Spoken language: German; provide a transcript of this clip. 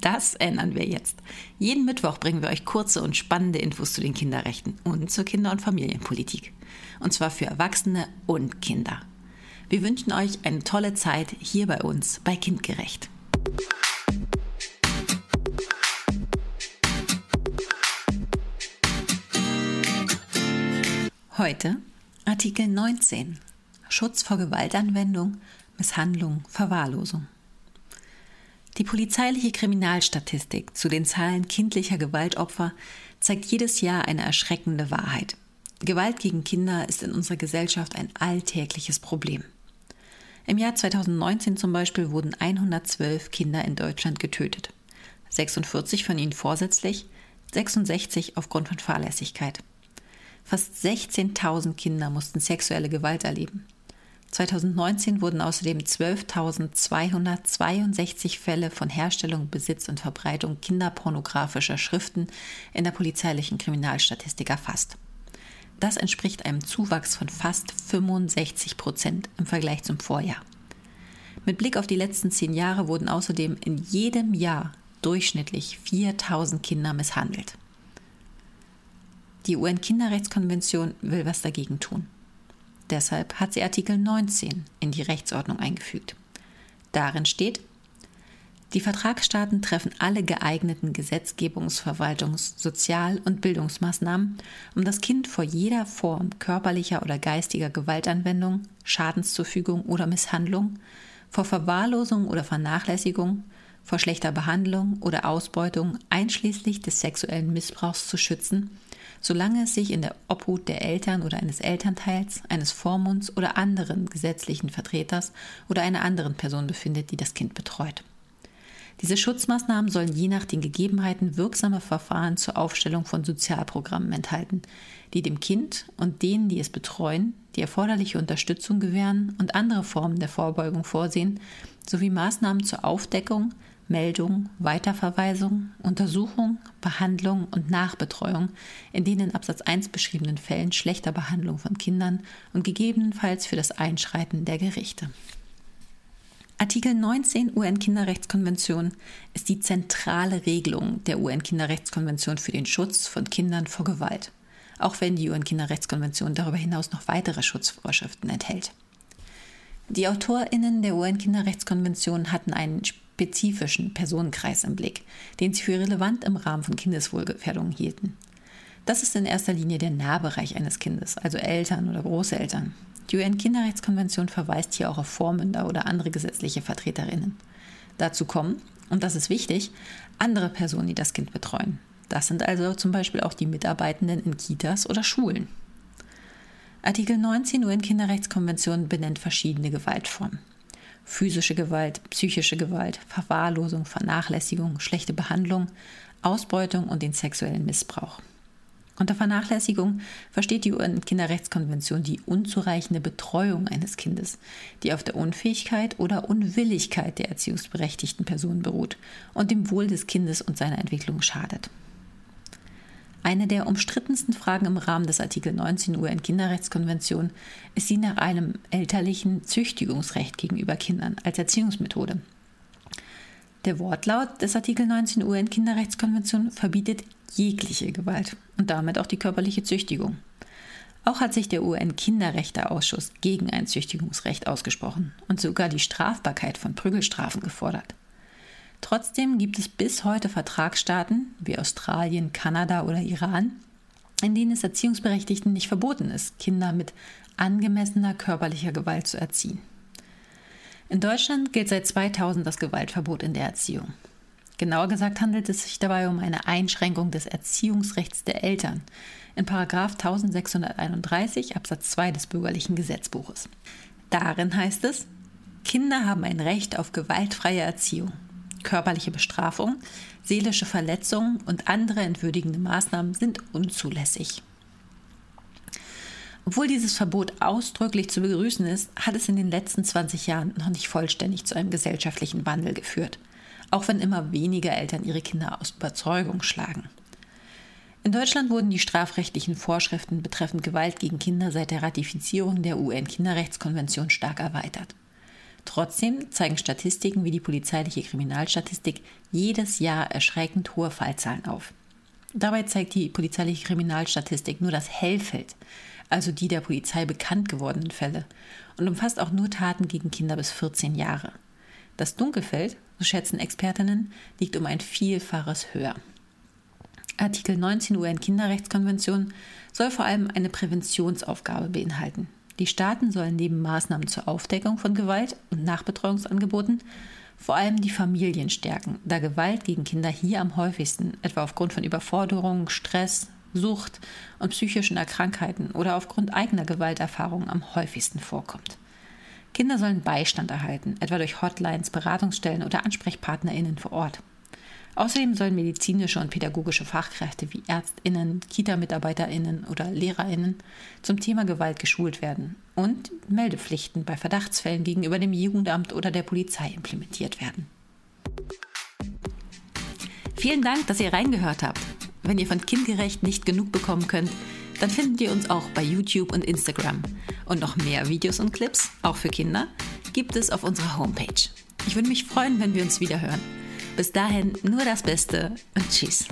Das ändern wir jetzt. Jeden Mittwoch bringen wir euch kurze und spannende Infos zu den Kinderrechten und zur Kinder- und Familienpolitik. Und zwar für Erwachsene und Kinder. Wir wünschen euch eine tolle Zeit hier bei uns bei Kindgerecht. Heute Artikel 19 Schutz vor Gewaltanwendung, Misshandlung, Verwahrlosung. Die polizeiliche Kriminalstatistik zu den Zahlen kindlicher Gewaltopfer zeigt jedes Jahr eine erschreckende Wahrheit. Gewalt gegen Kinder ist in unserer Gesellschaft ein alltägliches Problem. Im Jahr 2019 zum Beispiel wurden 112 Kinder in Deutschland getötet. 46 von ihnen vorsätzlich, 66 aufgrund von Fahrlässigkeit. Fast 16.000 Kinder mussten sexuelle Gewalt erleben. 2019 wurden außerdem 12.262 Fälle von Herstellung, Besitz und Verbreitung kinderpornografischer Schriften in der polizeilichen Kriminalstatistik erfasst. Das entspricht einem Zuwachs von fast 65 Prozent im Vergleich zum Vorjahr. Mit Blick auf die letzten zehn Jahre wurden außerdem in jedem Jahr durchschnittlich 4000 Kinder misshandelt. Die UN-Kinderrechtskonvention will was dagegen tun. Deshalb hat sie Artikel 19 in die Rechtsordnung eingefügt. Darin steht, die Vertragsstaaten treffen alle geeigneten Gesetzgebungs-, Verwaltungs-, Sozial- und Bildungsmaßnahmen, um das Kind vor jeder Form körperlicher oder geistiger Gewaltanwendung, Schadenszufügung oder Misshandlung, vor Verwahrlosung oder Vernachlässigung, vor schlechter Behandlung oder Ausbeutung einschließlich des sexuellen Missbrauchs zu schützen solange es sich in der Obhut der Eltern oder eines Elternteils, eines Vormunds oder anderen gesetzlichen Vertreters oder einer anderen Person befindet, die das Kind betreut. Diese Schutzmaßnahmen sollen je nach den Gegebenheiten wirksame Verfahren zur Aufstellung von Sozialprogrammen enthalten, die dem Kind und denen, die es betreuen, die erforderliche Unterstützung gewähren und andere Formen der Vorbeugung vorsehen, sowie Maßnahmen zur Aufdeckung, Meldung, Weiterverweisung, Untersuchung, Behandlung und Nachbetreuung in den in Absatz 1 beschriebenen Fällen schlechter Behandlung von Kindern und gegebenenfalls für das Einschreiten der Gerichte. Artikel 19 UN-Kinderrechtskonvention ist die zentrale Regelung der UN-Kinderrechtskonvention für den Schutz von Kindern vor Gewalt, auch wenn die UN-Kinderrechtskonvention darüber hinaus noch weitere Schutzvorschriften enthält. Die AutorInnen der UN-Kinderrechtskonvention hatten einen spezifischen Personenkreis im Blick, den sie für relevant im Rahmen von Kindeswohlgefährdung hielten. Das ist in erster Linie der Nahbereich eines Kindes, also Eltern oder Großeltern. Die UN-Kinderrechtskonvention verweist hier auch auf Vormünder oder andere gesetzliche Vertreterinnen. Dazu kommen, und das ist wichtig, andere Personen, die das Kind betreuen. Das sind also zum Beispiel auch die Mitarbeitenden in Kitas oder Schulen. Artikel 19 UN-Kinderrechtskonvention benennt verschiedene Gewaltformen physische Gewalt, psychische Gewalt, Verwahrlosung, Vernachlässigung, schlechte Behandlung, Ausbeutung und den sexuellen Missbrauch. Unter Vernachlässigung versteht die UN-Kinderrechtskonvention die unzureichende Betreuung eines Kindes, die auf der Unfähigkeit oder Unwilligkeit der erziehungsberechtigten Person beruht und dem Wohl des Kindes und seiner Entwicklung schadet. Eine der umstrittensten Fragen im Rahmen des Artikel 19 UN-Kinderrechtskonvention ist die nach einem elterlichen Züchtigungsrecht gegenüber Kindern als Erziehungsmethode. Der Wortlaut des Artikel 19 UN-Kinderrechtskonvention verbietet jegliche Gewalt und damit auch die körperliche Züchtigung. Auch hat sich der UN-Kinderrechteausschuss gegen ein Züchtigungsrecht ausgesprochen und sogar die Strafbarkeit von Prügelstrafen gefordert. Trotzdem gibt es bis heute Vertragsstaaten wie Australien, Kanada oder Iran, in denen es Erziehungsberechtigten nicht verboten ist, Kinder mit angemessener körperlicher Gewalt zu erziehen. In Deutschland gilt seit 2000 das Gewaltverbot in der Erziehung. Genauer gesagt handelt es sich dabei um eine Einschränkung des Erziehungsrechts der Eltern in 1631 Absatz 2 des bürgerlichen Gesetzbuches. Darin heißt es, Kinder haben ein Recht auf gewaltfreie Erziehung körperliche Bestrafung, seelische Verletzungen und andere entwürdigende Maßnahmen sind unzulässig. Obwohl dieses Verbot ausdrücklich zu begrüßen ist, hat es in den letzten 20 Jahren noch nicht vollständig zu einem gesellschaftlichen Wandel geführt, auch wenn immer weniger Eltern ihre Kinder aus Überzeugung schlagen. In Deutschland wurden die strafrechtlichen Vorschriften betreffend Gewalt gegen Kinder seit der Ratifizierung der UN-Kinderrechtskonvention stark erweitert. Trotzdem zeigen Statistiken wie die polizeiliche Kriminalstatistik jedes Jahr erschreckend hohe Fallzahlen auf. Dabei zeigt die polizeiliche Kriminalstatistik nur das Hellfeld, also die der Polizei bekannt gewordenen Fälle, und umfasst auch nur Taten gegen Kinder bis 14 Jahre. Das Dunkelfeld, so schätzen Expertinnen, liegt um ein Vielfaches höher. Artikel 19 UN-Kinderrechtskonvention soll vor allem eine Präventionsaufgabe beinhalten. Die Staaten sollen neben Maßnahmen zur Aufdeckung von Gewalt und Nachbetreuungsangeboten vor allem die Familien stärken, da Gewalt gegen Kinder hier am häufigsten, etwa aufgrund von Überforderung, Stress, Sucht und psychischen Erkrankheiten oder aufgrund eigener Gewalterfahrungen am häufigsten vorkommt. Kinder sollen Beistand erhalten, etwa durch Hotlines, Beratungsstellen oder AnsprechpartnerInnen vor Ort. Außerdem sollen medizinische und pädagogische Fachkräfte wie Ärztinnen, Kita-Mitarbeiterinnen oder Lehrerinnen zum Thema Gewalt geschult werden und Meldepflichten bei Verdachtsfällen gegenüber dem Jugendamt oder der Polizei implementiert werden. Vielen Dank, dass ihr reingehört habt. Wenn ihr von Kindgerecht nicht genug bekommen könnt, dann findet ihr uns auch bei YouTube und Instagram. Und noch mehr Videos und Clips, auch für Kinder, gibt es auf unserer Homepage. Ich würde mich freuen, wenn wir uns wieder hören. Bis dahin nur das Beste und tschüss.